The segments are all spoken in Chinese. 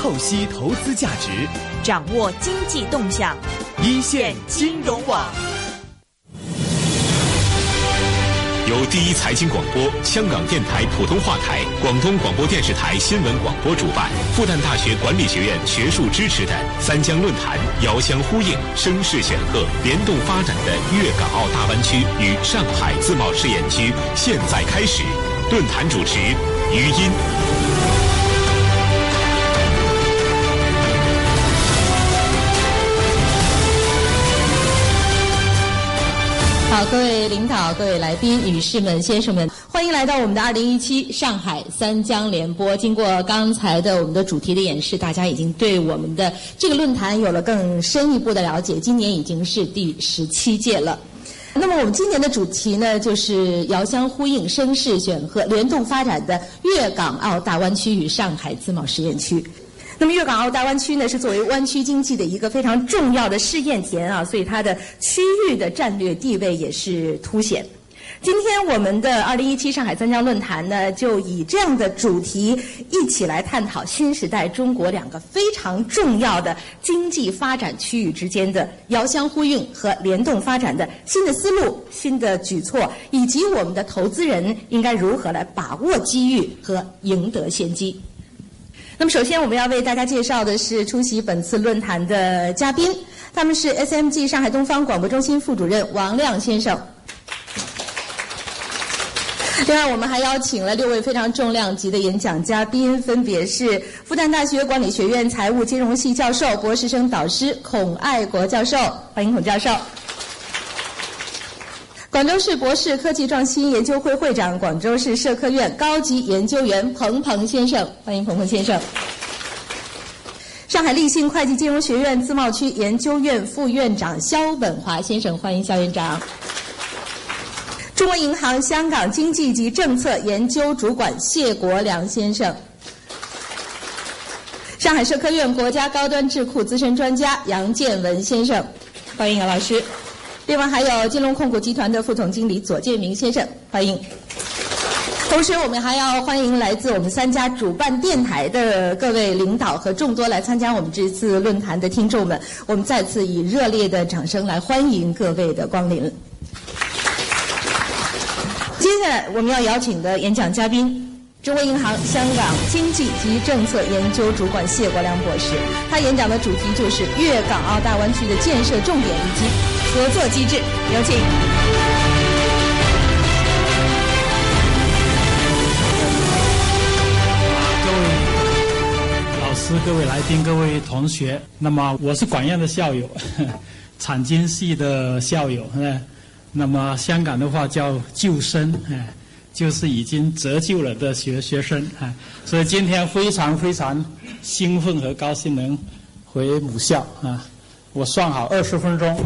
透析投资价值，掌握经济动向，一线金融网。由第一财经广播、香港电台普通话台、广东广播电视台新闻广播主办，复旦大学管理学院学术支持的三江论坛，遥相呼应、声势显赫、联动发展的粤港澳大湾区与上海自贸试验区，现在开始。论坛主持余音。好，各位领导、各位来宾、女士们、先生们，欢迎来到我们的二零一七上海三江联播。经过刚才的我们的主题的演示，大家已经对我们的这个论坛有了更深一步的了解。今年已经是第十七届了。那么我们今年的主题呢，就是遥相呼应、声势显赫、联动发展的粤港澳大湾区与上海自贸试验区。那么粤港澳大湾区呢，是作为湾区经济的一个非常重要的试验田啊，所以它的区域的战略地位也是凸显。今天我们的二零一七上海三江论坛呢，就以这样的主题一起来探讨新时代中国两个非常重要的经济发展区域之间的遥相呼应和联动发展的新的思路、新的举措，以及我们的投资人应该如何来把握机遇和赢得先机。那么，首先我们要为大家介绍的是出席本次论坛的嘉宾，他们是 SMG 上海东方广播中心副主任王亮先生。另外，我们还邀请了六位非常重量级的演讲嘉宾，分别是复旦大学管理学院财务金融系教授、博士生导师孔爱国教授，欢迎孔教授。广州市博士科技创新研究会会长、广州市社科院高级研究员彭鹏先生，欢迎彭鹏先生。上海立信会计金融学院自贸区研究院副院长肖本华先生，欢迎肖院长。中国银行香港经济及政策研究主管谢国良先生。上海社科院国家高端智库资深专家杨建文先生，欢迎杨老师。另外还有金龙控股集团的副总经理左建明先生，欢迎。同时，我们还要欢迎来自我们三家主办电台的各位领导和众多来参加我们这次论坛的听众们，我们再次以热烈的掌声来欢迎各位的光临。接下来我们要邀请的演讲嘉宾。中国银行香港经济及政策研究主管谢国良博士，他演讲的主题就是粤港澳大湾区的建设重点以及合作机制。有请。各位老师、各位来宾、各位同学，那么我是管院的校友，产经系的校友，那么香港的话叫旧生，哎。就是已经折旧了的学学生啊，所以今天非常非常兴奋和高兴能回母校啊！我算好二十分钟，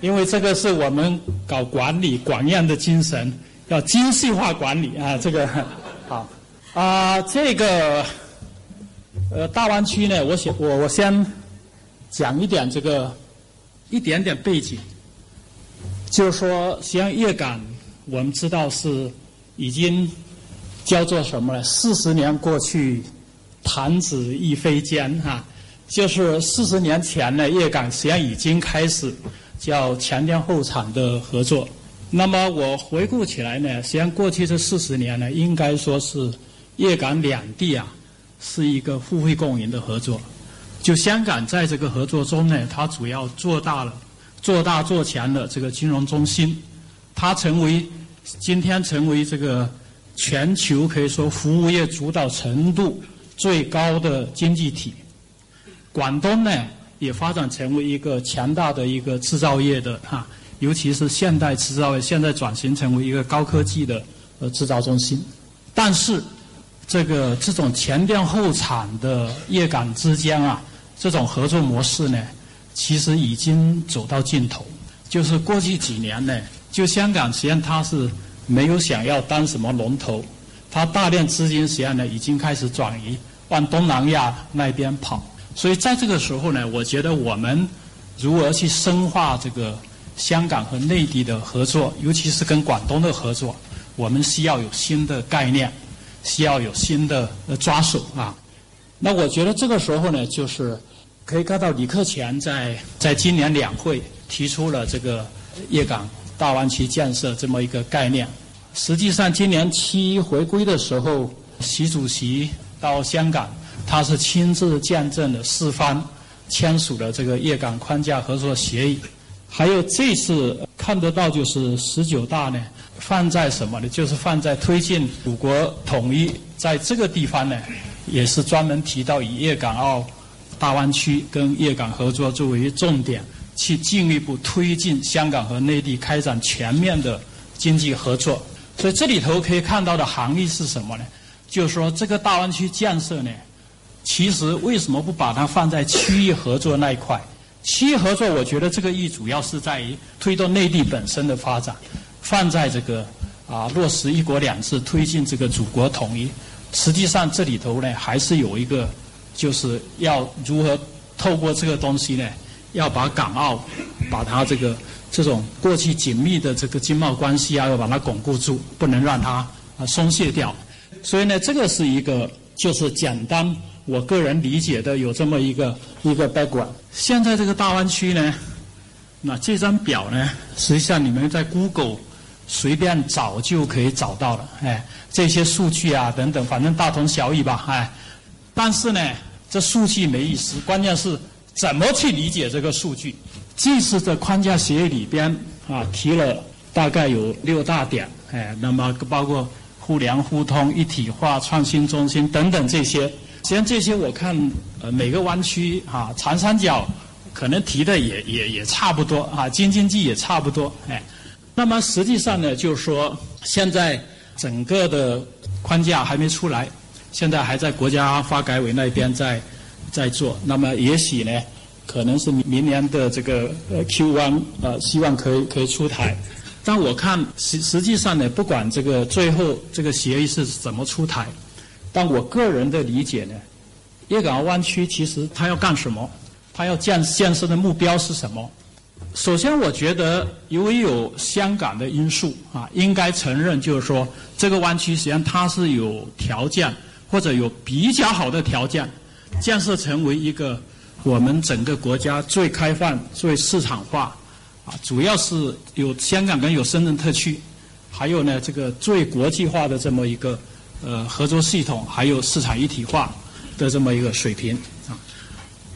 因为这个是我们搞管理管院的精神，要精细化管理 啊！这个好啊，这个呃大湾区呢，我想我我先讲一点这个一点点背景，就是说像粤港，我们知道是。已经叫做什么呢？四十年过去，弹指一挥间哈。就是四十年前呢，粤港实际上已经开始叫前店后厂的合作。那么我回顾起来呢，实际上过去这四十年呢，应该说是粤港两地啊是一个互惠共赢的合作。就香港在这个合作中呢，它主要做大了、做大做强了这个金融中心，它成为。今天成为这个全球可以说服务业主导程度最高的经济体，广东呢也发展成为一个强大的一个制造业的哈，尤其是现代制造业，现在转型成为一个高科技的呃制造中心。但是这个这种前店后厂的粤港之间啊，这种合作模式呢，其实已经走到尽头。就是过去几年呢。就香港，实际上它是没有想要当什么龙头，它大量资金实际上呢已经开始转移往东南亚那边跑。所以在这个时候呢，我觉得我们如何去深化这个香港和内地的合作，尤其是跟广东的合作，我们需要有新的概念，需要有新的抓手啊。那我觉得这个时候呢，就是可以看到李克强在在今年两会提出了这个粤港大湾区建设这么一个概念。实际上，今年七一回归的时候，习主席到香港，他是亲自见证了四方签署了这个粤港框架合作协议。还有这次看得到，就是十九大呢，放在什么呢？就是放在推进祖国统一，在这个地方呢。也是专门提到以粤港澳大湾区跟粤港合作作为重点，去进一步推进香港和内地开展全面的经济合作。所以这里头可以看到的含义是什么呢？就是说这个大湾区建设呢，其实为什么不把它放在区域合作那一块？区域合作，我觉得这个意主要是在于推动内地本身的发展，放在这个啊落实一国两制，推进这个祖国统一。实际上，这里头呢还是有一个，就是要如何透过这个东西呢，要把港澳，把它这个这种过去紧密的这个经贸关系啊，要把它巩固住，不能让它啊松懈掉。所以呢，这个是一个就是简单我个人理解的有这么一个一个 background。现在这个大湾区呢，那这张表呢，实际上你们在 Google 随便找就可以找到了，哎。这些数据啊，等等，反正大同小异吧，哎。但是呢，这数据没意思，关键是怎么去理解这个数据。这次的框架协议里边啊，提了大概有六大点，哎，那么包括互联互通、一体化、创新中心等等这些。实际上这些我看，呃，每个湾区啊，长三角可能提的也也也差不多啊，京津冀也差不多，哎。那么实际上呢，就是说现在。整个的框架还没出来，现在还在国家发改委那边在在做。那么也许呢，可能是明年的这个呃 Q1 呃，希望可以可以出台。但我看实实际上呢，不管这个最后这个协议是怎么出台，但我个人的理解呢，粤港澳湾区其实它要干什么？它要建建设的目标是什么？首先，我觉得由于有香港的因素啊，应该承认，就是说这个湾区实际上它是有条件或者有比较好的条件，建设成为一个我们整个国家最开放、最市场化啊，主要是有香港跟有深圳特区，还有呢这个最国际化的这么一个呃合作系统，还有市场一体化的这么一个水平啊。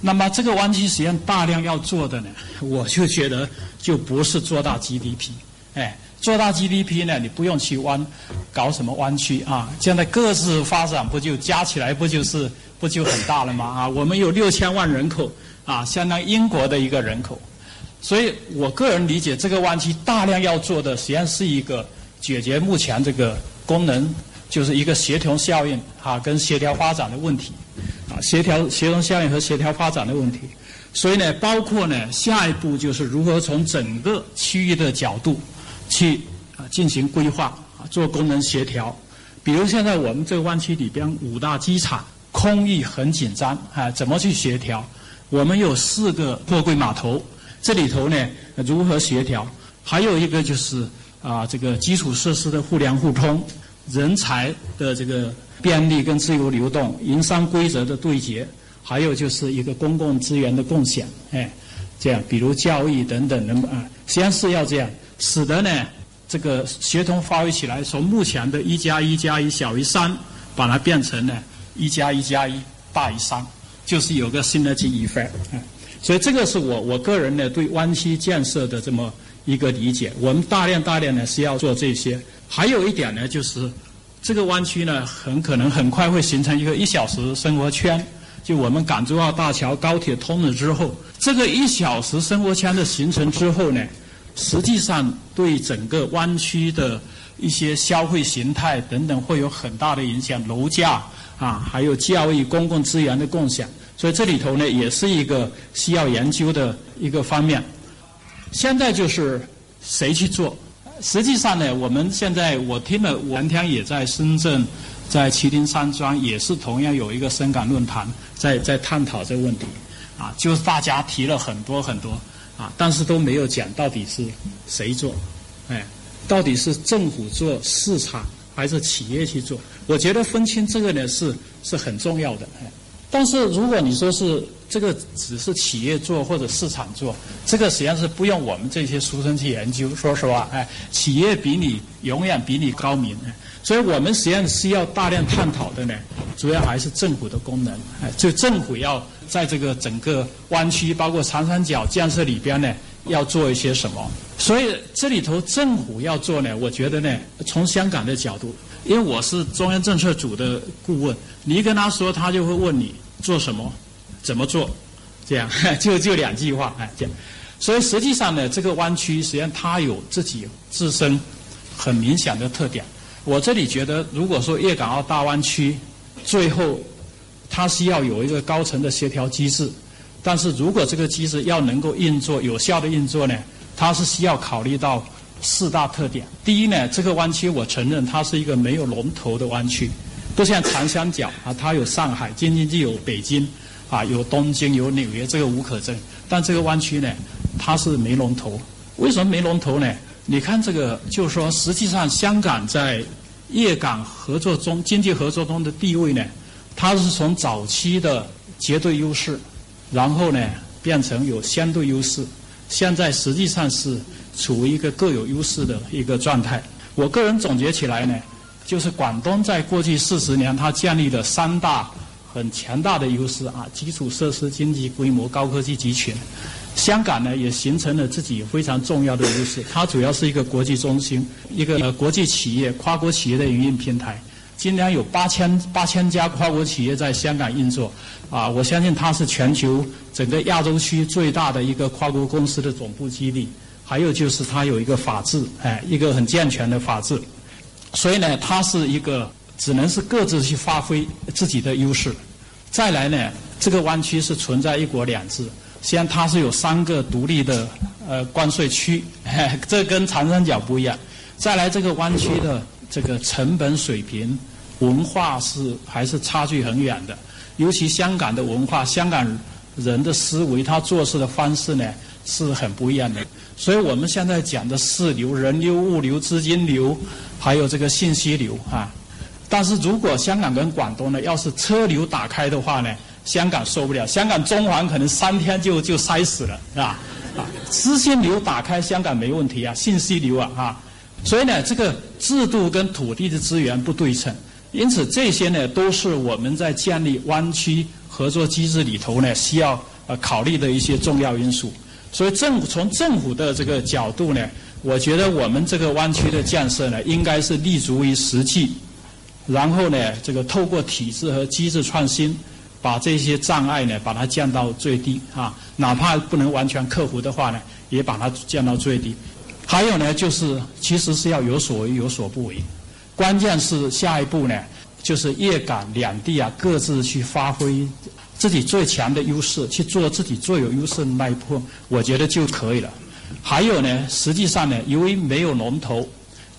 那么这个湾区实际上大量要做的呢，我就觉得就不是做大 GDP，哎，做大 GDP 呢，你不用去湾搞什么湾区啊，现在各自发展不就加起来不就是不就很大了吗？啊，我们有六千万人口啊，相当于英国的一个人口，所以我个人理解，这个湾区大量要做的实际上是一个解决目前这个功能，就是一个协同效应啊跟协调发展的问题。啊，协调、协同效应和协调发展的问题，所以呢，包括呢，下一步就是如何从整个区域的角度去啊进行规划啊，做功能协调。比如现在我们这个湾区里边五大机场空域很紧张啊，怎么去协调？我们有四个货柜码头，这里头呢如何协调？还有一个就是啊，这个基础设施的互联互通，人才的这个。便利跟自由流动，营商规则的对接，还有就是一个公共资源的共享，哎，这样，比如教育等等的啊，实际上是要这样，使得呢这个协同发挥起来，从目前的一加一加一小于三，把它变成呢一加一加一大于三，就是有个新的记忆 effect，所以这个是我我个人呢对湾区建设的这么一个理解，我们大量大量呢是要做这些，还有一点呢就是。这个湾区呢，很可能很快会形成一个一小时生活圈。就我们港珠澳大桥、高铁通了之后，这个一小时生活圈的形成之后呢，实际上对整个湾区的一些消费形态等等会有很大的影响，楼价啊，还有教育、公共资源的共享。所以这里头呢，也是一个需要研究的一个方面。现在就是谁去做？实际上呢，我们现在我听了，我天也在深圳，在麒麟山庄也是同样有一个深港论坛，在在探讨这个问题，啊，就是大家提了很多很多，啊，但是都没有讲到底是谁做，哎，到底是政府做市场还是企业去做？我觉得分清这个呢是是很重要的，哎。但是如果你说是这个只是企业做或者市场做，这个实际上是不用我们这些书生去研究。说实话，哎，企业比你永远比你高明。所以我们实际上是要大量探讨的呢，主要还是政府的功能。哎，就政府要在这个整个湾区，包括长三角建设里边呢，要做一些什么。所以这里头政府要做呢，我觉得呢，从香港的角度，因为我是中央政策组的顾问，你一跟他说，他就会问你做什么。怎么做？这样 就就两句话，哎，这样。所以实际上呢，这个湾区实际上它有自己自身很明显的特点。我这里觉得，如果说粤港澳大湾区最后它是要有一个高层的协调机制，但是如果这个机制要能够运作有效的运作呢，它是需要考虑到四大特点。第一呢，这个湾区我承认它是一个没有龙头的湾区，不像长三角啊，它有上海，京津冀有北京。啊，有东京，有纽约，这个无可争。但这个湾区呢，它是没龙头。为什么没龙头呢？你看这个，就是说，实际上香港在粤港合作中、经济合作中的地位呢，它是从早期的绝对优势，然后呢变成有相对优势，现在实际上是处于一个各有优势的一个状态。我个人总结起来呢，就是广东在过去四十年，它建立的三大。很强大的优势啊，基础设施、经济规模、高科技集群。香港呢也形成了自己非常重要的优势，它主要是一个国际中心，一个呃国际企业、跨国企业的营运平台。今年有八千八千家跨国企业在香港运作，啊，我相信它是全球整个亚洲区最大的一个跨国公司的总部基地。还有就是它有一个法治，哎，一个很健全的法治。所以呢，它是一个。只能是各自去发挥自己的优势。再来呢，这个湾区是存在一国两制，虽然它是有三个独立的呃关税区，这跟长三角不一样。再来，这个湾区的这个成本水平、文化是还是差距很远的。尤其香港的文化，香港人的思维，他做事的方式呢是很不一样的。所以我们现在讲的四流：人流、物流、资金流，还有这个信息流啊。但是如果香港跟广东呢，要是车流打开的话呢，香港受不了，香港中环可能三天就就塞死了，是吧？啊，资金流打开香港没问题啊，信息流啊，啊，所以呢，这个制度跟土地的资源不对称，因此这些呢都是我们在建立湾区合作机制里头呢需要呃考虑的一些重要因素。所以政府从政府的这个角度呢，我觉得我们这个湾区的建设呢，应该是立足于实际。然后呢，这个透过体制和机制创新，把这些障碍呢，把它降到最低啊。哪怕不能完全克服的话呢，也把它降到最低。还有呢，就是其实是要有所为有所不为。关键是下一步呢，就是粤港两地啊，各自去发挥自己最强的优势，去做自己最有优势的那一部分，我觉得就可以了。还有呢，实际上呢，由于没有龙头。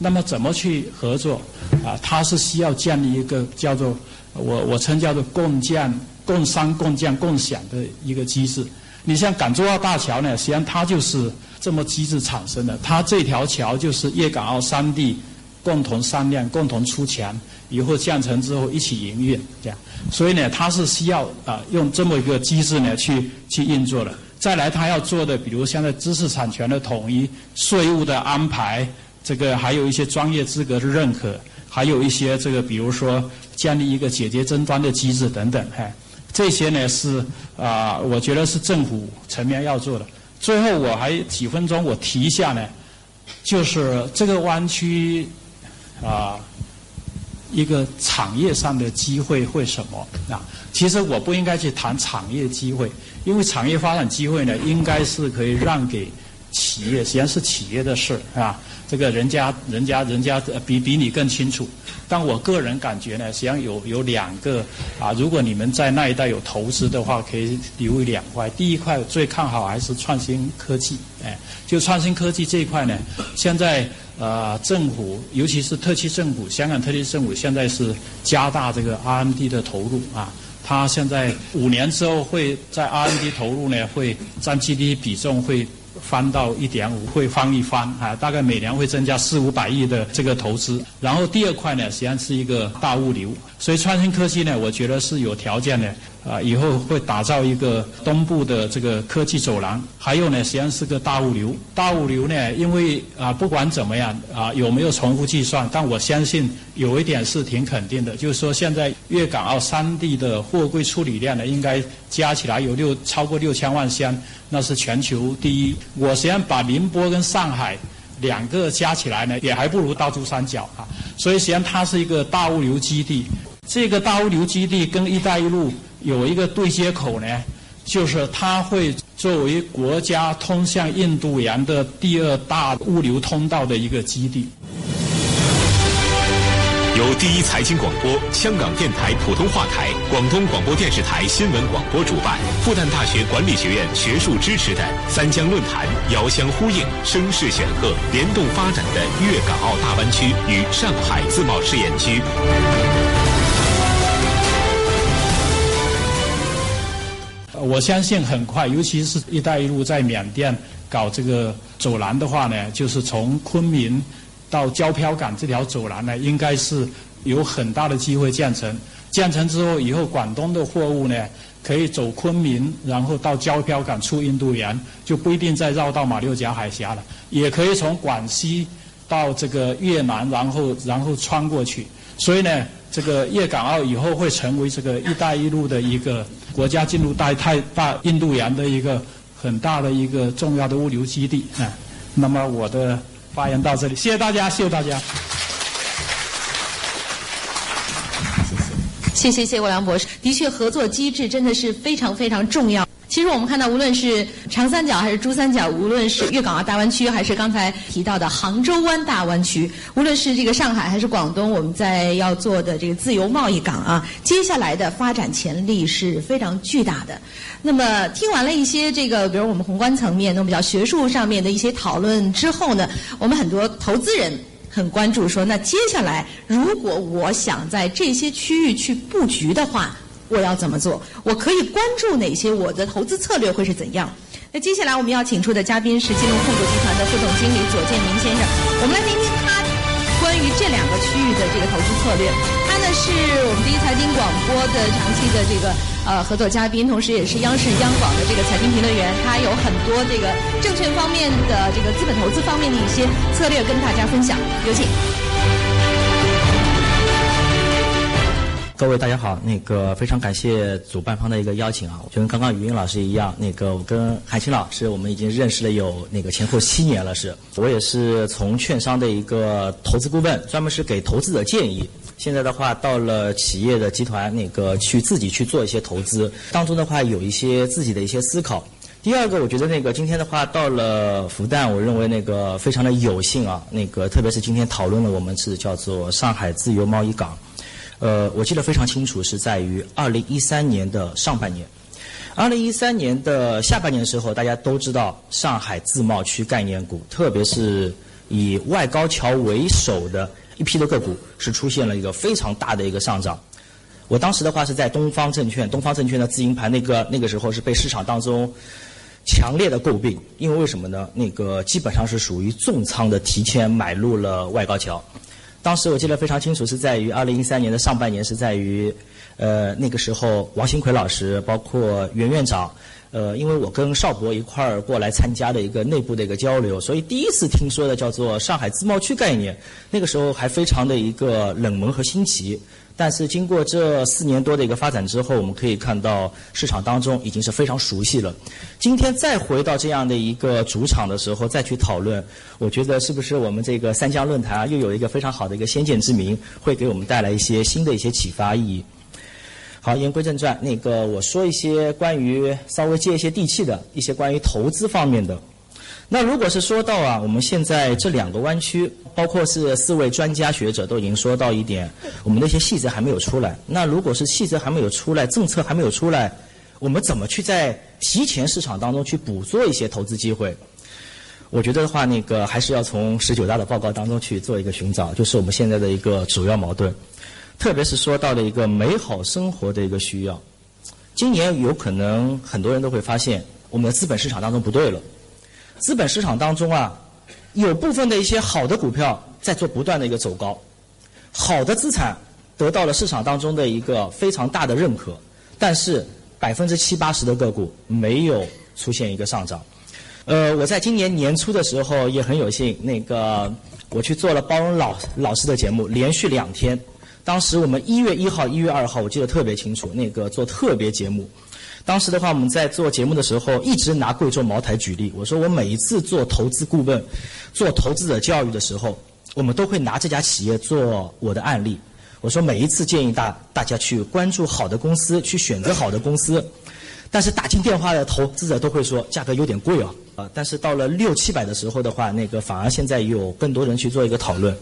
那么怎么去合作？啊，它是需要建立一个叫做我我称叫做共建、共商、共建、共享的一个机制。你像港珠澳大桥呢，实际上它就是这么机制产生的。它这条桥就是粤港澳三地共同商量、共同出钱，以后建成之后一起营运，这样。所以呢，它是需要啊用这么一个机制呢去去运作的。再来，它要做的，比如现在知识产权的统一、税务的安排。这个还有一些专业资格的认可，还有一些这个，比如说建立一个解决争端的机制等等，哈，这些呢是啊，我觉得是政府层面要做的。最后我还几分钟，我提一下呢，就是这个湾区啊，一个产业上的机会会什么啊？其实我不应该去谈产业机会，因为产业发展机会呢，应该是可以让给企业，实际上是企业的事，是吧？这个人家人家人家比比你更清楚，但我个人感觉呢，实际上有有两个啊，如果你们在那一带有投资的话，可以留意两块。第一块最看好还是创新科技，哎，就创新科技这一块呢，现在呃政府，尤其是特区政府，香港特区政府现在是加大这个 R&D 的投入啊，它现在五年之后会在 R&D 投入呢会占 GDP 比重会。翻到一点五会翻一番啊，大概每年会增加四五百亿的这个投资。然后第二块呢，实际上是一个大物流，所以创新科技呢，我觉得是有条件的，啊，以后会打造一个东部的这个科技走廊。还有呢，实际上是个大物流。大物流呢，因为啊，不管怎么样啊，有没有重复计算，但我相信有一点是挺肯定的，就是说现在粤港澳三地的货柜处理量呢，应该加起来有六超过六千万箱，那是全球第一。我实际上把宁波跟上海两个加起来呢，也还不如大珠三角啊。所以实际上它是一个大物流基地。这个大物流基地跟“一带一路”有一个对接口呢，就是它会作为国家通向印度洋的第二大物流通道的一个基地。由第一财经广播、香港电台普通话台、广东广播电视台新闻广播主办，复旦大学管理学院学术支持的三江论坛，遥相呼应、声势显赫、联动发展的粤港澳大湾区与上海自贸试验区。我相信很快，尤其是一带一路在缅甸搞这个走廊的话呢，就是从昆明到胶漂港这条走廊呢，应该是有很大的机会建成。建成之后，以后广东的货物呢，可以走昆明，然后到胶漂港出印度洋，就不一定再绕到马六甲海峡了，也可以从广西到这个越南，然后然后穿过去。所以呢，这个粤港澳以后会成为这个“一带一路”的一个国家进入大太大印度洋的一个很大的一个重要的物流基地啊。那么我的发言到这里，谢谢大家，谢谢大家。谢谢谢谢谢国良博士，的确合作机制真的是非常非常重要。其实我们看到，无论是长三角还是珠三角，无论是粤港澳大湾区，还是刚才提到的杭州湾大湾区，无论是这个上海还是广东，我们在要做的这个自由贸易港啊，接下来的发展潜力是非常巨大的。那么听完了一些这个，比如我们宏观层面、那么比较学术上面的一些讨论之后呢，我们很多投资人很关注说，那接下来如果我想在这些区域去布局的话。我要怎么做？我可以关注哪些？我的投资策略会是怎样？那接下来我们要请出的嘉宾是金融控股集团的副总经理左建明先生。我们来听听他关于这两个区域的这个投资策略。他呢是我们第一财经广播的长期的这个呃合作嘉宾，同时也是央视央广的这个财经评论员。他有很多这个证券方面的这个资本投资方面的一些策略跟大家分享。有请。各位大家好，那个非常感谢主办方的一个邀请啊，就跟刚刚语音老师一样，那个我跟韩青老师我们已经认识了有那个前后七年了，是我也是从券商的一个投资顾问，专门是给投资者建议。现在的话到了企业的集团那个去自己去做一些投资，当中的话有一些自己的一些思考。第二个，我觉得那个今天的话到了复旦，我认为那个非常的有幸啊，那个特别是今天讨论了我们是叫做上海自由贸易港。呃，我记得非常清楚，是在于二零一三年的上半年。二零一三年的下半年的时候，大家都知道上海自贸区概念股，特别是以外高桥为首的一批的个股，是出现了一个非常大的一个上涨。我当时的话是在东方证券，东方证券的自营盘那个那个时候是被市场当中强烈的诟病，因为为什么呢？那个基本上是属于重仓的提前买入了外高桥。当时我记得非常清楚，是在于二零一三年的上半年，是在于，呃，那个时候王新奎老师，包括袁院长，呃，因为我跟邵博一块儿过来参加的一个内部的一个交流，所以第一次听说的叫做上海自贸区概念，那个时候还非常的一个冷门和新奇。但是经过这四年多的一个发展之后，我们可以看到市场当中已经是非常熟悉了。今天再回到这样的一个主场的时候，再去讨论，我觉得是不是我们这个三江论坛啊，又有一个非常好的一个先见之明，会给我们带来一些新的一些启发意义。好，言归正传，那个我说一些关于稍微接一些地气的一些关于投资方面的。那如果是说到啊，我们现在这两个湾区，包括是四位专家学者都已经说到一点，我们那些细则还没有出来。那如果是细则还没有出来，政策还没有出来，我们怎么去在提前市场当中去捕捉一些投资机会？我觉得的话，那个还是要从十九大的报告当中去做一个寻找，就是我们现在的一个主要矛盾，特别是说到的一个美好生活的一个需要。今年有可能很多人都会发现，我们的资本市场当中不对了。资本市场当中啊，有部分的一些好的股票在做不断的一个走高，好的资产得到了市场当中的一个非常大的认可，但是百分之七八十的个股没有出现一个上涨。呃，我在今年年初的时候也很有幸，那个我去做了包容老老师的节目，连续两天。当时我们一月一号、一月二号，我记得特别清楚，那个做特别节目。当时的话，我们在做节目的时候，一直拿贵州茅台举例。我说我每一次做投资顾问、做投资者教育的时候，我们都会拿这家企业做我的案例。我说每一次建议大大家去关注好的公司，去选择好的公司。但是打进电话的投资者都会说价格有点贵哦，啊，但是到了六七百的时候的话，那个反而现在有更多人去做一个讨论。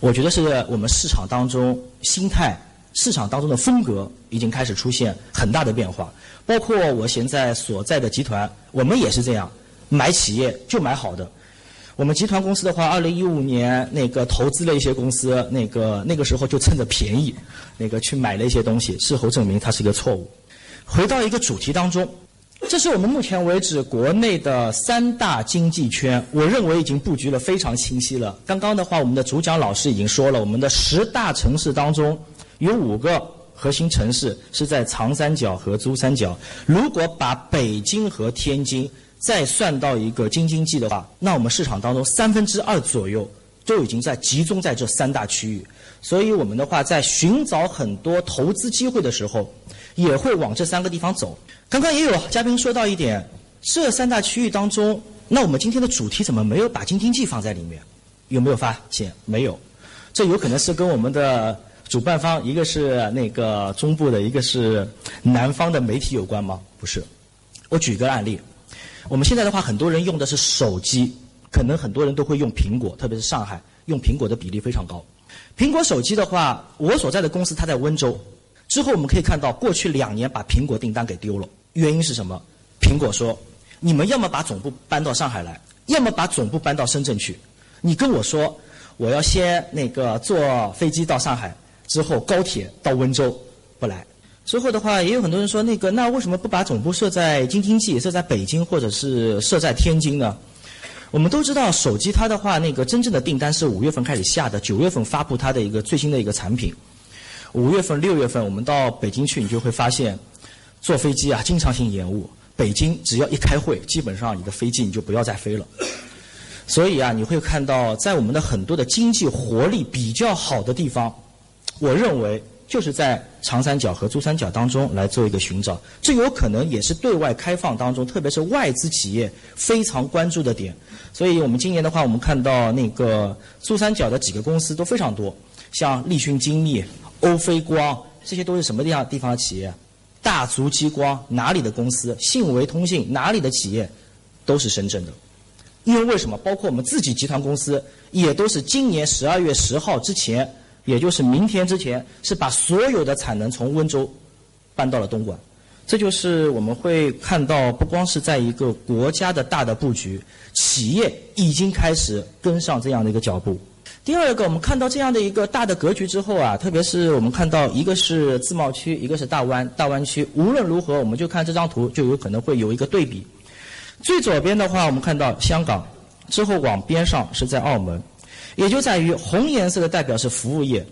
我觉得是我们市场当中心态、市场当中的风格已经开始出现很大的变化。包括我现在所在的集团，我们也是这样，买企业就买好的。我们集团公司的话，二零一五年那个投资了一些公司，那个那个时候就趁着便宜，那个去买了一些东西，事后证明它是一个错误。回到一个主题当中，这是我们目前为止国内的三大经济圈，我认为已经布局了非常清晰了。刚刚的话，我们的主讲老师已经说了，我们的十大城市当中有五个核心城市是在长三角和珠三角。如果把北京和天津再算到一个京津冀的话，那我们市场当中三分之二左右都已经在集中在这三大区域。所以我们的话，在寻找很多投资机会的时候。也会往这三个地方走。刚刚也有嘉宾说到一点，这三大区域当中，那我们今天的主题怎么没有把京津冀放在里面？有没有发现？没有。这有可能是跟我们的主办方，一个是那个中部的，一个是南方的媒体有关吗？不是。我举个案例，我们现在的话，很多人用的是手机，可能很多人都会用苹果，特别是上海用苹果的比例非常高。苹果手机的话，我所在的公司它在温州。之后我们可以看到，过去两年把苹果订单给丢了，原因是什么？苹果说：“你们要么把总部搬到上海来，要么把总部搬到深圳去。你跟我说，我要先那个坐飞机到上海，之后高铁到温州，不来。之后的话，也有很多人说，那个那为什么不把总部设在京津冀，设在北京或者是设在天津呢？我们都知道，手机它的话，那个真正的订单是五月份开始下的，九月份发布它的一个最新的一个产品。”五月份、六月份，我们到北京去，你就会发现，坐飞机啊，经常性延误。北京只要一开会，基本上你的飞机你就不要再飞了。所以啊，你会看到，在我们的很多的经济活力比较好的地方，我认为就是在长三角和珠三角当中来做一个寻找。这有可能也是对外开放当中，特别是外资企业非常关注的点。所以我们今年的话，我们看到那个珠三角的几个公司都非常多，像立讯精密。欧菲光，这些都是什么地方地方的企业？大族激光哪里的公司？信维通信哪里的企业？都是深圳的。因为为什么？包括我们自己集团公司，也都是今年十二月十号之前，也就是明天之前，是把所有的产能从温州搬到了东莞。这就是我们会看到，不光是在一个国家的大的布局，企业已经开始跟上这样的一个脚步。第二个，我们看到这样的一个大的格局之后啊，特别是我们看到一个是自贸区，一个是大湾大湾区。无论如何，我们就看这张图，就有可能会有一个对比。最左边的话，我们看到香港，之后往边上是在澳门，也就在于红颜色的代表是服务业，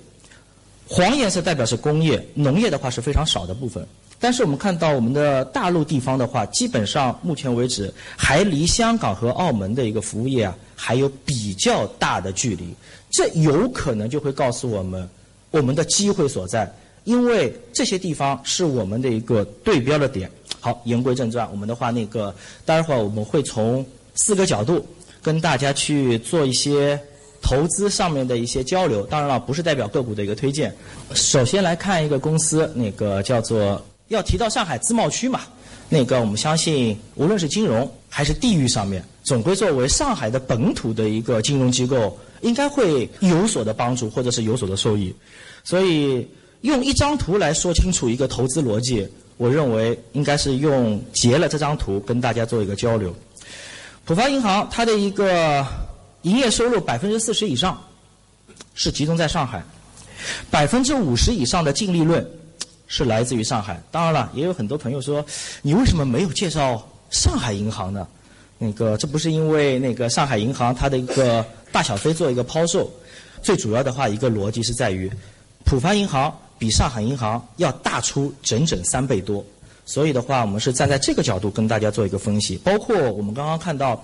黄颜色代表是工业，农业的话是非常少的部分。但是我们看到我们的大陆地方的话，基本上目前为止还离香港和澳门的一个服务业啊还有比较大的距离。这有可能就会告诉我们，我们的机会所在，因为这些地方是我们的一个对标的点。好，言归正传，我们的话，那个待会儿我们会从四个角度跟大家去做一些投资上面的一些交流。当然了，不是代表个股的一个推荐。首先来看一个公司，那个叫做要提到上海自贸区嘛，那个我们相信，无论是金融还是地域上面，总归作为上海的本土的一个金融机构。应该会有所的帮助，或者是有所的受益，所以用一张图来说清楚一个投资逻辑，我认为应该是用截了这张图跟大家做一个交流。浦发银行它的一个营业收入百分之四十以上是集中在上海，百分之五十以上的净利润是来自于上海。当然了，也有很多朋友说，你为什么没有介绍上海银行呢？那个这不是因为那个上海银行它的一个。大小非做一个抛售，最主要的话一个逻辑是在于，浦发银行比上海银行要大出整整三倍多。所以的话，我们是站在这个角度跟大家做一个分析。包括我们刚刚看到，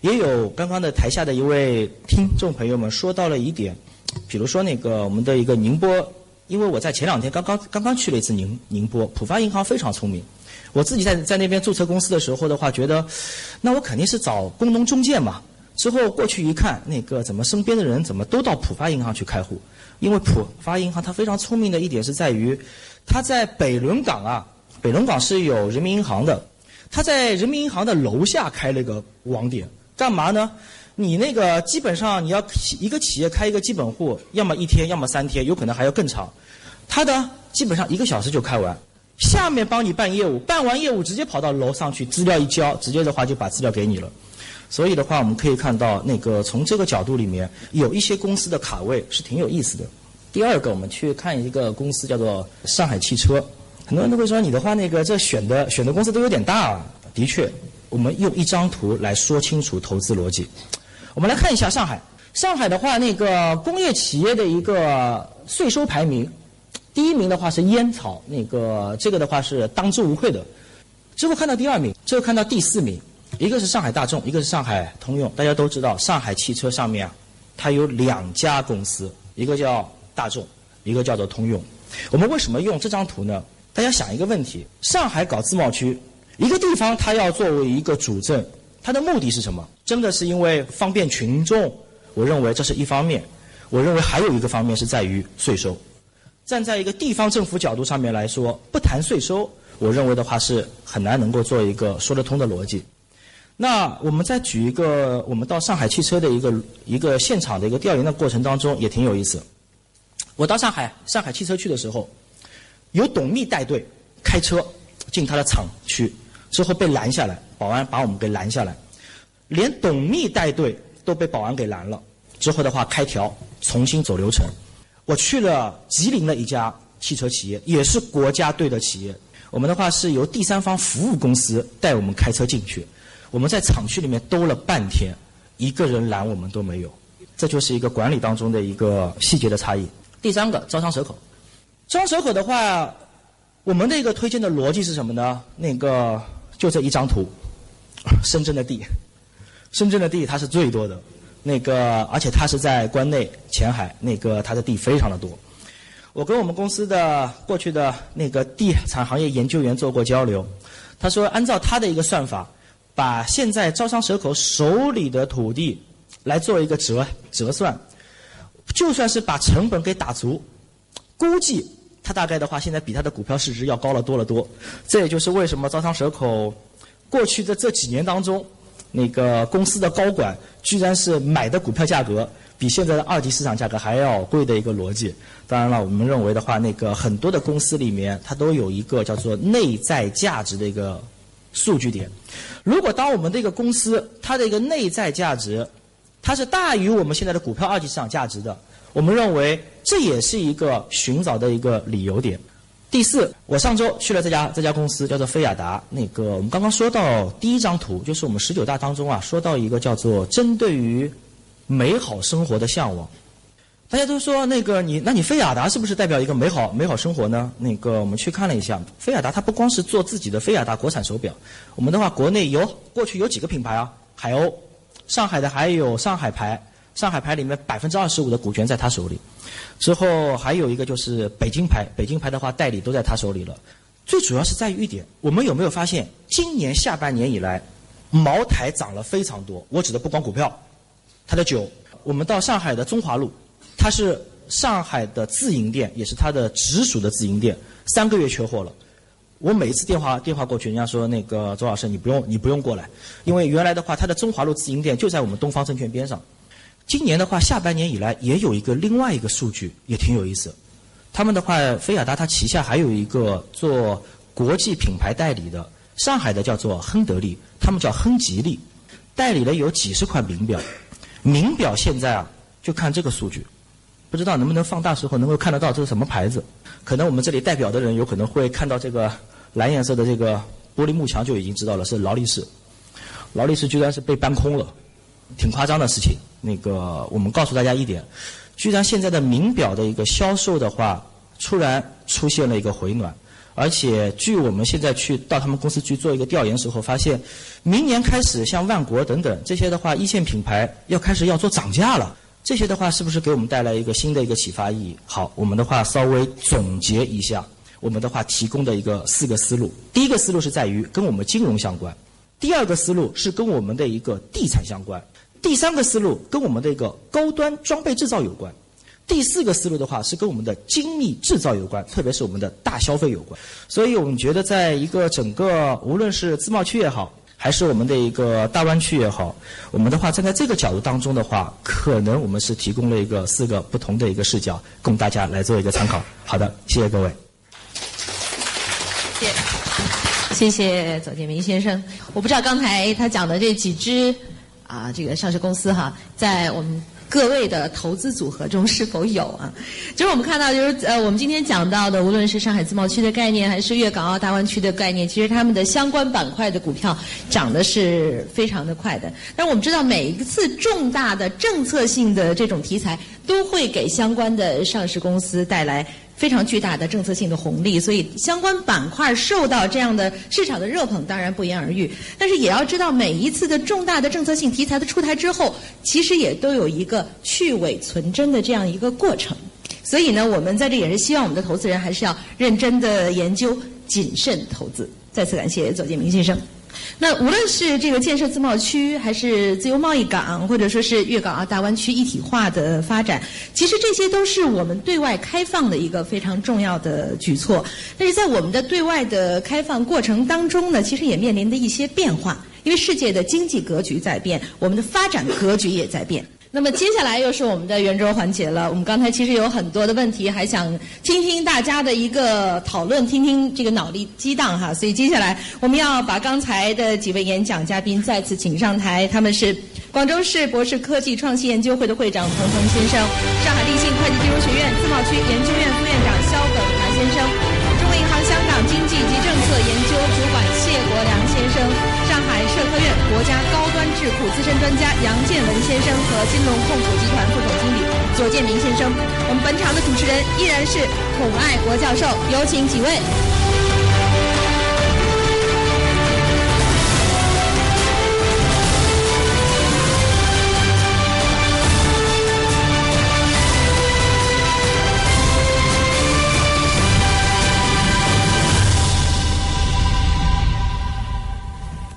也有刚刚的台下的一位听众朋友们说到了一点，比如说那个我们的一个宁波，因为我在前两天刚刚刚刚去了一次宁宁波，浦发银行非常聪明。我自己在在那边注册公司的时候的话，觉得，那我肯定是找工农中介嘛。之后过去一看，那个怎么身边的人怎么都到浦发银行去开户？因为浦发银行它非常聪明的一点是在于，它在北仑港啊，北仑港是有人民银行的，它在人民银行的楼下开了一个网点，干嘛呢？你那个基本上你要一个企业开一个基本户，要么一天，要么三天，有可能还要更长。他的基本上一个小时就开完。下面帮你办业务，办完业务直接跑到楼上去，资料一交，直接的话就把资料给你了。所以的话，我们可以看到，那个从这个角度里面，有一些公司的卡位是挺有意思的。第二个，我们去看一个公司叫做上海汽车，很多人都会说你的话，那个这选的选的公司都有点大。啊。的确，我们用一张图来说清楚投资逻辑。我们来看一下上海，上海的话，那个工业企业的一个税收排名。第一名的话是烟草，那个这个的话是当之无愧的。之后看到第二名，之后看到第四名，一个是上海大众，一个是上海通用。大家都知道，上海汽车上面啊，它有两家公司，一个叫大众，一个叫做通用。我们为什么用这张图呢？大家想一个问题：上海搞自贸区，一个地方它要作为一个主政，它的目的是什么？真的是因为方便群众？我认为这是一方面。我认为还有一个方面是在于税收。站在一个地方政府角度上面来说，不谈税收，我认为的话是很难能够做一个说得通的逻辑。那我们再举一个，我们到上海汽车的一个一个现场的一个调研的过程当中，也挺有意思。我到上海上海汽车去的时候，有董秘带队开车进他的厂区，之后被拦下来，保安把我们给拦下来，连董秘带队都被保安给拦了。之后的话开条重新走流程。我去了吉林的一家汽车企业，也是国家队的企业。我们的话是由第三方服务公司带我们开车进去，我们在厂区里面兜了半天，一个人拦我们都没有。这就是一个管理当中的一个细节的差异。第三个招商蛇口，招商蛇口的话，我们的一个推荐的逻辑是什么呢？那个就这一张图，深圳的地，深圳的地它是最多的。那个，而且它是在关内前海，那个它的地非常的多。我跟我们公司的过去的那个地产行业研究员做过交流，他说按照他的一个算法，把现在招商蛇口手里的土地来做一个折折算，就算是把成本给打足，估计他大概的话，现在比他的股票市值要高了多了多。这也就是为什么招商蛇口过去的这几年当中。那个公司的高管居然是买的股票价格比现在的二级市场价格还要贵的一个逻辑。当然了，我们认为的话，那个很多的公司里面它都有一个叫做内在价值的一个数据点。如果当我们这个公司它的一个内在价值它是大于我们现在的股票二级市场价值的，我们认为这也是一个寻找的一个理由点。第四，我上周去了这家这家公司，叫做飞亚达。那个我们刚刚说到第一张图，就是我们十九大当中啊，说到一个叫做针对于美好生活的向往。大家都说那个你，那你飞亚达是不是代表一个美好美好生活呢？那个我们去看了一下，飞亚达它不光是做自己的飞亚达国产手表，我们的话国内有过去有几个品牌啊，海鸥，上海的还有上海牌。上海牌里面百分之二十五的股权在他手里，之后还有一个就是北京牌，北京牌的话代理都在他手里了。最主要是在于一点，我们有没有发现今年下半年以来，茅台涨了非常多。我指的不光股票，它的酒。我们到上海的中华路，它是上海的自营店，也是它的直属的自营店，三个月缺货了。我每一次电话电话过去，人家说那个周老师你不用你不用过来，因为原来的话，它的中华路自营店就在我们东方证券边上。今年的话，下半年以来也有一个另外一个数据，也挺有意思。他们的话，菲亚达它旗下还有一个做国际品牌代理的，上海的叫做亨得利，他们叫亨吉利，代理了有几十款名表。名表现在啊，就看这个数据，不知道能不能放大时候能够看得到这是什么牌子。可能我们这里代表的人有可能会看到这个蓝颜色的这个玻璃幕墙，就已经知道了是劳力士。劳力士居然是被搬空了。挺夸张的事情。那个，我们告诉大家一点，居然现在的名表的一个销售的话，突然出现了一个回暖。而且，据我们现在去到他们公司去做一个调研时候，发现，明年开始像万国等等这些的话，一线品牌要开始要做涨价了。这些的话，是不是给我们带来一个新的一个启发意义？好，我们的话稍微总结一下，我们的话提供的一个四个思路。第一个思路是在于跟我们金融相关，第二个思路是跟我们的一个地产相关，第三个思路跟我们的一个高端装备制造有关。第四个思路的话是跟我们的精密制造有关，特别是我们的大消费有关。所以我们觉得，在一个整个无论是自贸区也好，还是我们的一个大湾区也好，我们的话站在这个角度当中的话，可能我们是提供了一个四个不同的一个视角，供大家来做一个参考。好的，谢谢各位。谢谢谢谢左建明先生。我不知道刚才他讲的这几只啊，这个上市公司哈，在我们。各位的投资组合中是否有啊？就是我们看到，就是呃，我们今天讲到的，无论是上海自贸区的概念，还是粤港澳大湾区的概念，其实他们的相关板块的股票涨的是非常的快的。但我们知道，每一次重大的政策性的这种题材，都会给相关的上市公司带来。非常巨大的政策性的红利，所以相关板块受到这样的市场的热捧，当然不言而喻。但是也要知道，每一次的重大的政策性题材的出台之后，其实也都有一个去伪存真的这样一个过程。所以呢，我们在这也是希望我们的投资人还是要认真的研究，谨慎投资。再次感谢左建明先生。那无论是这个建设自贸区，还是自由贸易港，或者说是粤港澳大湾区一体化的发展，其实这些都是我们对外开放的一个非常重要的举措。但是在我们的对外的开放过程当中呢，其实也面临的一些变化，因为世界的经济格局在变，我们的发展格局也在变。那么接下来又是我们的圆桌环节了。我们刚才其实有很多的问题，还想听听大家的一个讨论，听听这个脑力激荡哈。所以接下来我们要把刚才的几位演讲嘉宾再次请上台。他们是广州市博士科技创新研究会的会长彭鹏先生，上海立信会计金融学院自贸区研究院副院长肖耿达先生，中国银行香港经济及政策研究主管。科院国家高端智库资深专家杨建文先生和金龙控股集团副总经理左建明先生，我们本场的主持人依然是孔爱国教授，有请几位。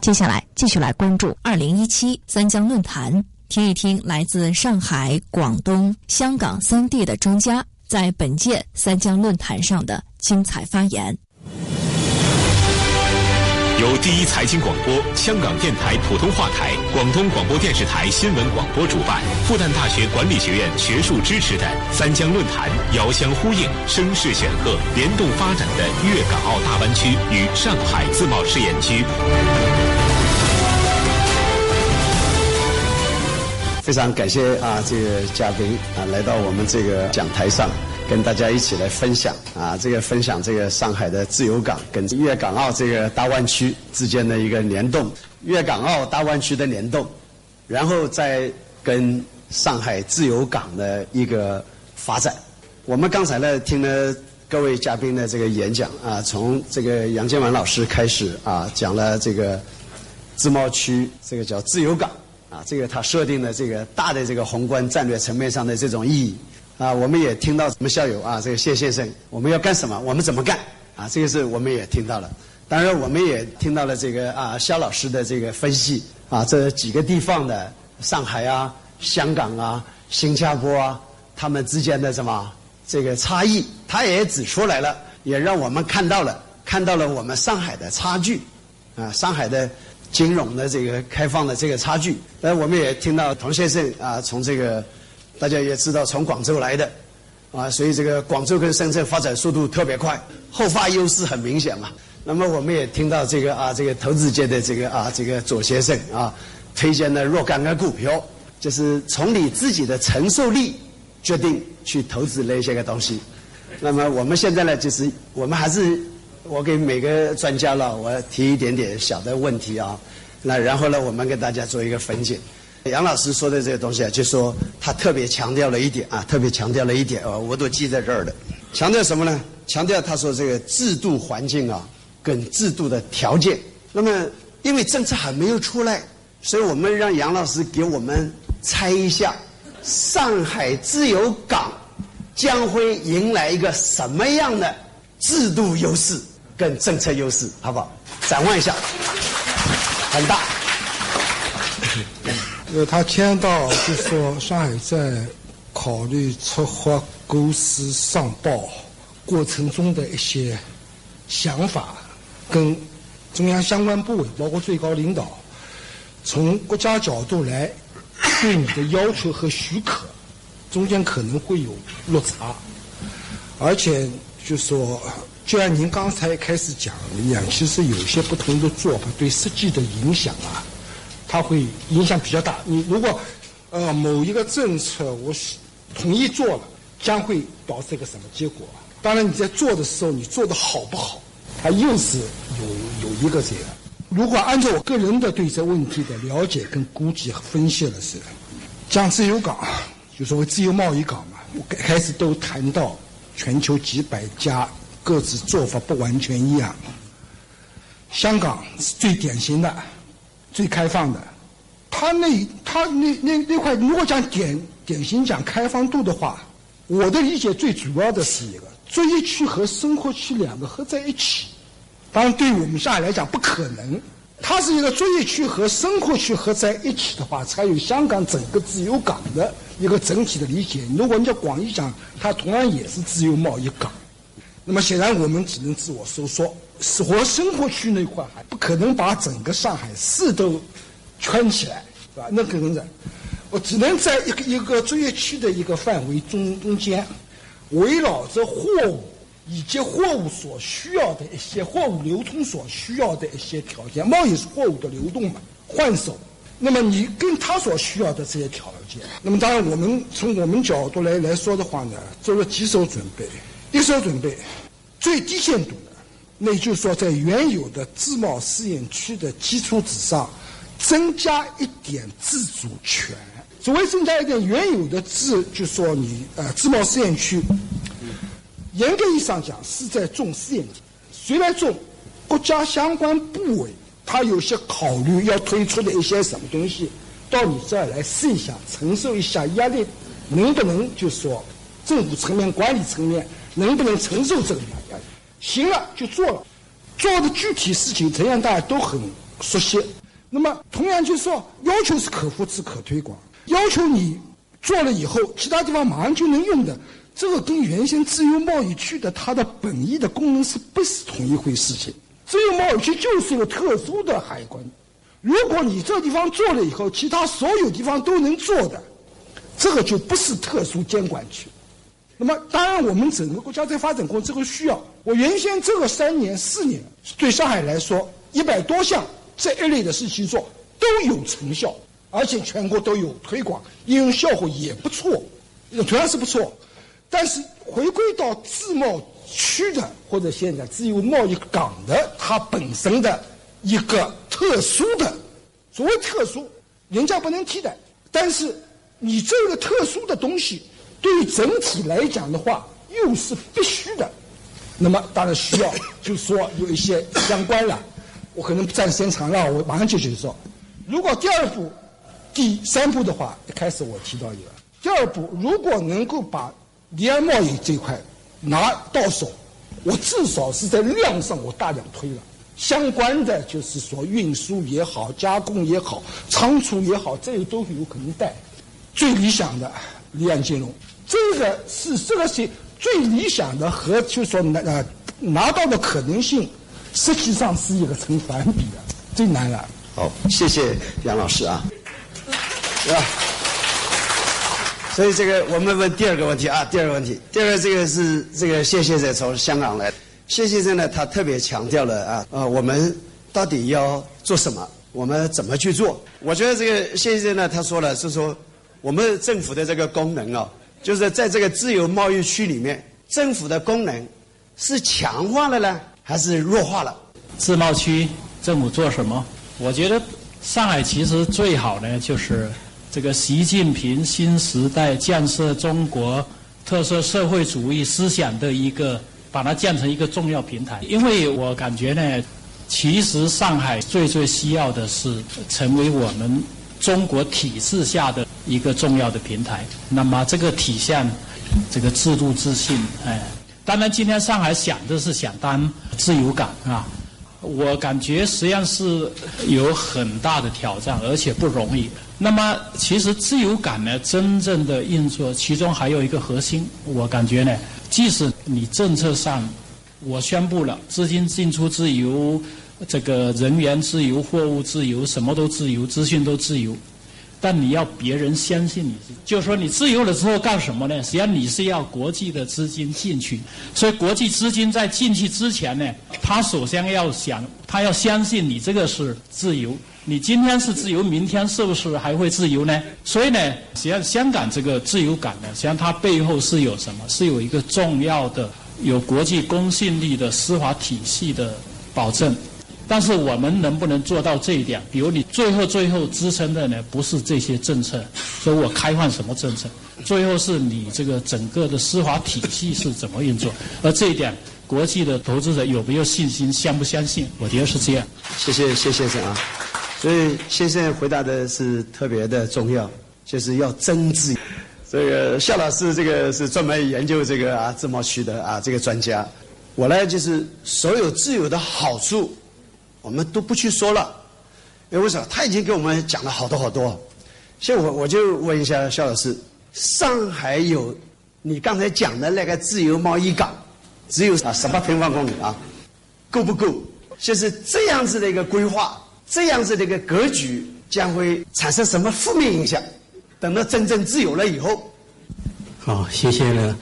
接下来继续来关注二零一七三江论坛，听一听来自上海、广东、香港三地的专家在本届三江论坛上的精彩发言。由第一财经广播、香港电台普通话台、广东广播电视台新闻广播主办，复旦大学管理学院学术支持的三江论坛，遥相呼应、声势显赫、联动发展的粤港澳大湾区与上海自贸试验区。非常感谢啊，这个嘉宾啊来到我们这个讲台上。跟大家一起来分享啊，这个分享这个上海的自由港跟粤港澳这个大湾区之间的一个联动，粤港澳大湾区的联动，然后再跟上海自由港的一个发展。我们刚才呢听了各位嘉宾的这个演讲啊，从这个杨建文老师开始啊，讲了这个自贸区，这个叫自由港啊，这个他设定的这个大的这个宏观战略层面上的这种意义。啊，我们也听到什么校友啊，这个谢先生，我们要干什么？我们怎么干？啊，这个是我们也听到了。当然，我们也听到了这个啊，肖老师的这个分析啊，这几个地方的上海啊、香港啊、新加坡啊，他们之间的什么这个差异，他也指出来了，也让我们看到了，看到了我们上海的差距啊，上海的金融的这个开放的这个差距。呃，我们也听到童先生啊，从这个。大家也知道，从广州来的，啊，所以这个广州跟深圳发展速度特别快，后发优势很明显嘛。那么我们也听到这个啊，这个投资界的这个啊，这个左先生啊，推荐的若干个股票，就是从你自己的承受力决定去投资那些个东西。那么我们现在呢，就是我们还是我给每个专家了，我提一点点小的问题啊，那然后呢，我们给大家做一个分解。杨老师说的这个东西啊，就说他特别强调了一点啊，特别强调了一点啊，我都记在这儿的。强调什么呢？强调他说这个制度环境啊，跟制度的条件。那么因为政策还没有出来，所以我们让杨老师给我们猜一下，上海自由港将会迎来一个什么样的制度优势跟政策优势，好不好？展望一下，很大。呃，他签到就说上海在考虑策划、构思、上报过程中的一些想法，跟中央相关部委，包括最高领导，从国家角度来对你的要求和许可，中间可能会有落差，而且就说，就像您刚才开始讲的一样，其实有些不同的做法对实际的影响啊。它会影响比较大。你如果，呃，某一个政策我统一做了，将会导致一个什么结果？当然你在做的时候，你做的好不好，它又是有有一个这样。如果按照我个人的对这问题的了解跟估计和分析的是，讲自由港，就所谓自由贸易港嘛，开始都谈到全球几百家各自做法不完全一样，香港是最典型的。最开放的，他那他那那那块，如果讲典典型讲开放度的话，我的理解最主要的是一个作业区和生活区两个合在一起。当然，对于我们上海来讲不可能，它是一个作业区和生活区合在一起的话，才有香港整个自由港的一个整体的理解。如果你叫广义讲，它同样也是自由贸易港。那么显然我们只能自我收缩。活生活区那块还不可能把整个上海市都圈起来，是吧？那可能是，我只能在一个一个作业区的一个范围中中间，围绕着货物以及货物所需要的一些货物流通所需要的一些条件。贸易是货物的流动嘛，换手。那么你跟他所需要的这些条件，那么当然我们从我们角度来来说的话呢，做了几手准备，一手准备最低限度的。那就是说，在原有的自贸试验区的基础之上，增加一点自主权。所谓增加一点原有的自，就说你呃自贸试验区，严格意义上讲是在种试验田。谁来种？国家相关部委，他有些考虑要推出的一些什么东西，到你这儿来试一下，承受一下压力，能不能就说政府层面、管理层面能不能承受这个压力？行了就做了，做的具体事情怎样大家都很熟悉。那么同样就是说，要求是可复制、可推广，要求你做了以后，其他地方马上就能用的，这个跟原先自由贸易区的它的本意的功能是不是同一回事？情自由贸易区就是个特殊的海关，如果你这地方做了以后，其他所有地方都能做的，这个就不是特殊监管区。那么，当然，我们整个国家在发展过程这个需要。我原先这个三年四年，对上海来说，一百多项这一类的事情做都有成效，而且全国都有推广，应用效果也不错，同样是不错。但是回归到自贸区的或者现在自由贸易港的它本身的一个特殊的，所谓特殊，人家不能替代。但是你这个特殊的东西。对于整体来讲的话，又是必须的。那么当然需要，就是说有一些相关了。我可能不占时间长了，我马上就去说。如果第二步、第三步的话，一开始我提到一个。第二步，如果能够把离岸贸易这块拿到手，我至少是在量上我大量推了。相关的就是说运输也好、加工也好、仓储也好，这个都有可能带。最理想的离岸金融。这个是这个是最理想的和就说拿呃拿到的可能性，实际上是一个成反比的，最难了。好，谢谢杨老师啊，是吧？所以这个我们问第二个问题啊，第二个问题，第二个这个是这个谢先生从香港来，谢先生呢他特别强调了啊，呃，我们到底要做什么？我们怎么去做？我觉得这个谢先生呢他说了是说我们政府的这个功能啊。就是在这个自由贸易区里面，政府的功能是强化了呢，还是弱化了？自贸区政府做什么？我觉得上海其实最好呢，就是这个习近平新时代建设中国特色社会主义思想的一个，把它建成一个重要平台。因为我感觉呢，其实上海最最需要的是成为我们中国体制下的一个重要的平台。那么这个体现这个制度自信，哎，当然今天上海想的是想当自由港啊。我感觉实际上是有很大的挑战，而且不容易。那么，其实自由港呢，真正的运作，其中还有一个核心，我感觉呢，即使你政策上，我宣布了资金进出自由，这个人员自由、货物自由，什么都自由，资讯都自由。但你要别人相信你，就是说你自由了之后干什么呢？实际上你是要国际的资金进去，所以国际资金在进去之前呢，他首先要想，他要相信你这个是自由。你今天是自由，明天是不是还会自由呢？所以呢，实际上香港这个自由感呢，实际上它背后是有什么？是有一个重要的、有国际公信力的司法体系的保证。但是我们能不能做到这一点？比如你最后最后支撑的呢，不是这些政策，说我开放什么政策，最后是你这个整个的司法体系是怎么运作？而这一点，国际的投资者有没有信心，相不相信？我觉得是这样。谢谢谢先生啊，所以先生回答的是特别的重要，就是要真自由。这个夏老师这个是专门研究这个啊自贸区的啊这个专家，我呢就是所有自由的好处。我们都不去说了，因为为什么？他已经给我们讲了好多好多。所以我我就问一下肖老师：上海有你刚才讲的那个自由贸易港，只有啊十八平方公里啊，够不够？就是这样子的一个规划，这样子的一个格局，将会产生什么负面影响？等到真正自由了以后。好，谢谢了。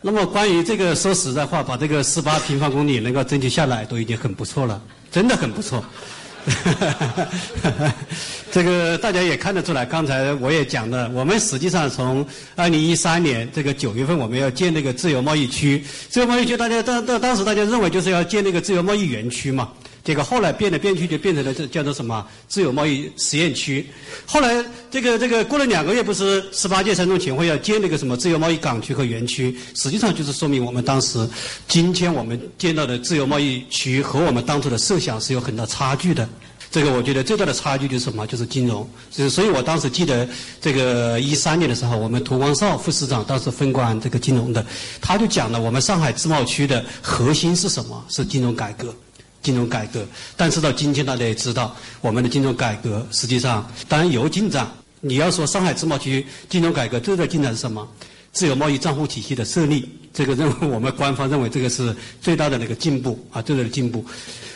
那么关于这个，说实在话，把这个十八平方公里能够争取下来，都已经很不错了。真的很不错，这个大家也看得出来。刚才我也讲了，我们实际上从二零一三年这个九月份，我们要建那个自由贸易区。自由贸易区，大家当当当时大家认为就是要建那个自由贸易园区嘛。这个后来变来变去，就变成了这叫做什么自由贸易实验区。后来这个这个过了两个月，不是十八届三中全会要建那个什么自由贸易港区和园区？实际上就是说明我们当时今天我们见到的自由贸易区和我们当初的设想是有很大差距的。这个我觉得最大的差距就是什么？就是金融。所以，所以我当时记得这个一三年的时候，我们涂光绍副市长当时分管这个金融的，他就讲了我们上海自贸区的核心是什么？是金融改革。金融改革，但是到今天大家也知道，我们的金融改革实际上当然有进展。你要说上海自贸区金融改革最大的进展是什么？自由贸易账户体系的设立，这个认为我们官方认为这个是最大的那个进步啊，最大的进步。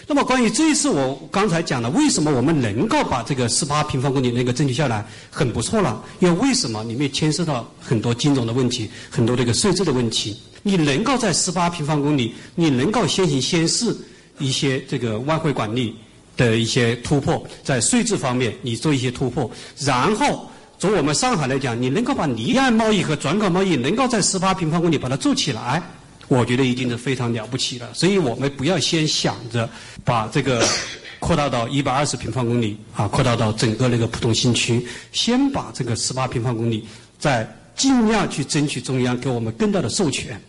那么关于这一次我刚才讲的，为什么我们能够把这个十八平方公里那个争取下来，很不错了。因为为什么里面牵涉到很多金融的问题，很多这个税制的问题。你能够在十八平方公里，你能够先行先试。一些这个外汇管理的一些突破，在税制方面你做一些突破，然后从我们上海来讲，你能够把离岸贸易和转口贸易能够在十八平方公里把它做起来，我觉得一定是非常了不起了。所以我们不要先想着把这个扩大到一百二十平方公里啊，扩大到整个那个浦东新区，先把这个十八平方公里再尽量去争取中央给我们更大的授权，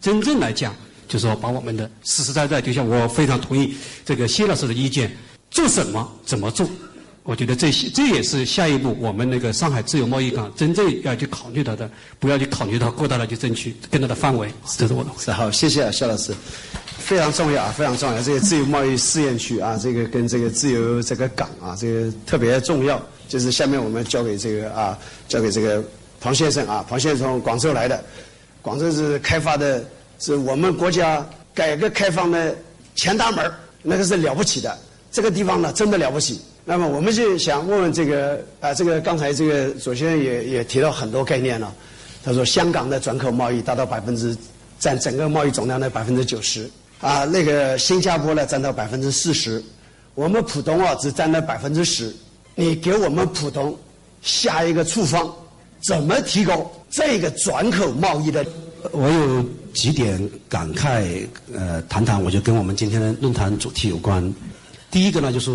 真正来讲。就是说，把我们的实实在在，就像我非常同意这个谢老师的意见，做什么怎么做，我觉得这些这也是下一步我们那个上海自由贸易港真正要去考虑到的，不要去考虑到过大的去争取更大的范围，这是我的。是好，谢谢啊，肖老师，非常重要啊，非常重要。这个自由贸易试验区啊，这个跟这个自由这个港啊，这个特别重要。就是下面我们交给这个啊，交给这个庞先生啊，庞先生从广州来的，广州是开发的。是我们国家改革开放的前大门那个是了不起的。这个地方呢，真的了不起。那么我们就想问问这个啊，这个刚才这个左先生也也提到很多概念了。他说香港的转口贸易达到百分之占整个贸易总量的百分之九十啊，那个新加坡呢占到百分之四十，我们浦东啊只占了百分之十。你给我们浦东下一个处方，怎么提高这个转口贸易的？我有几点感慨，呃，谈谈，我就跟我们今天的论坛主题有关。第一个呢，就是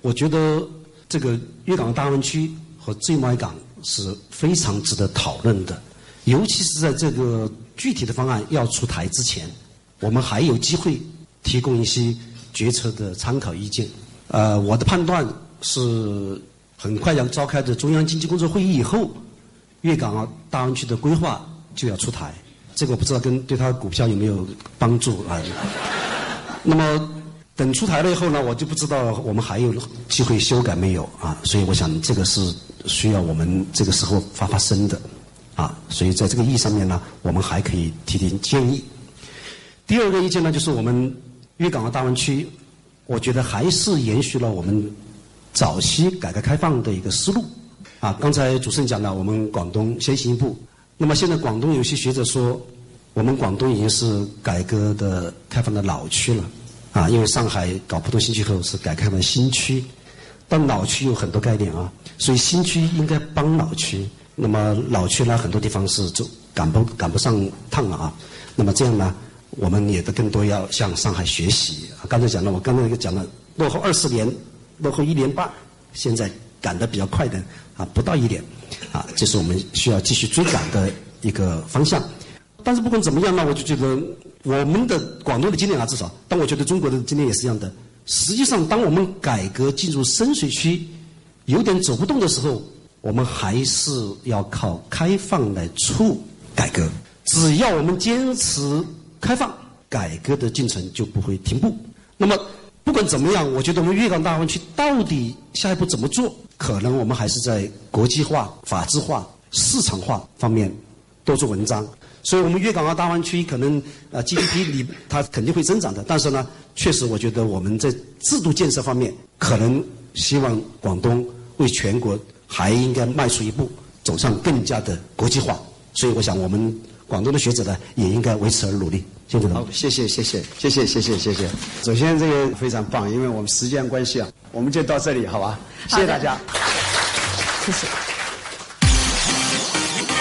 我觉得这个粤港澳大湾区和自由贸易港是非常值得讨论的。尤其是在这个具体的方案要出台之前，我们还有机会提供一些决策的参考意见。呃，我的判断是，很快要召开的中央经济工作会议以后，粤港澳大湾区的规划就要出台。这个不知道跟对他股票有没有帮助啊？那么等出台了以后呢，我就不知道我们还有机会修改没有啊？所以我想这个是需要我们这个时候发发声的啊。所以在这个意义上面呢，我们还可以提提建议。第二个意见呢，就是我们粤港澳大湾区，我觉得还是延续了我们早期改革开放的一个思路啊。刚才主持人讲了，我们广东先行一步。那么现在广东有些学者说，我们广东已经是改革的开放的老区了，啊，因为上海搞浦东新区后是改开放新区，但老区有很多概念啊，所以新区应该帮老区。那么老区呢，很多地方是就赶不赶不上趟了啊。那么这样呢，我们也得更多要向上海学习。刚才讲了，我刚才讲了，落后二十年，落后一年半，现在赶得比较快的啊，不到一年。啊，这是我们需要继续追赶的一个方向。但是不管怎么样呢，我就觉得我们的广东的经验啊，至少，但我觉得中国的经验也是一样的。实际上，当我们改革进入深水区有点走不动的时候，我们还是要靠开放来促改革。只要我们坚持开放，改革的进程就不会停步。那么。不管怎么样，我觉得我们粤港大湾区到底下一步怎么做，可能我们还是在国际化、法治化、市场化方面多做文章。所以，我们粤港澳大湾区可能啊 GDP 里它肯定会增长的，但是呢，确实我觉得我们在制度建设方面，可能希望广东为全国还应该迈出一步，走上更加的国际化。所以，我想我们。广东的学者呢，也应该为此而努力。谢谢好，谢谢，谢谢，谢谢，谢谢，谢谢。首先，这个非常棒，因为我们时间关系啊，我们就到这里，好吧？谢谢大家。谢谢。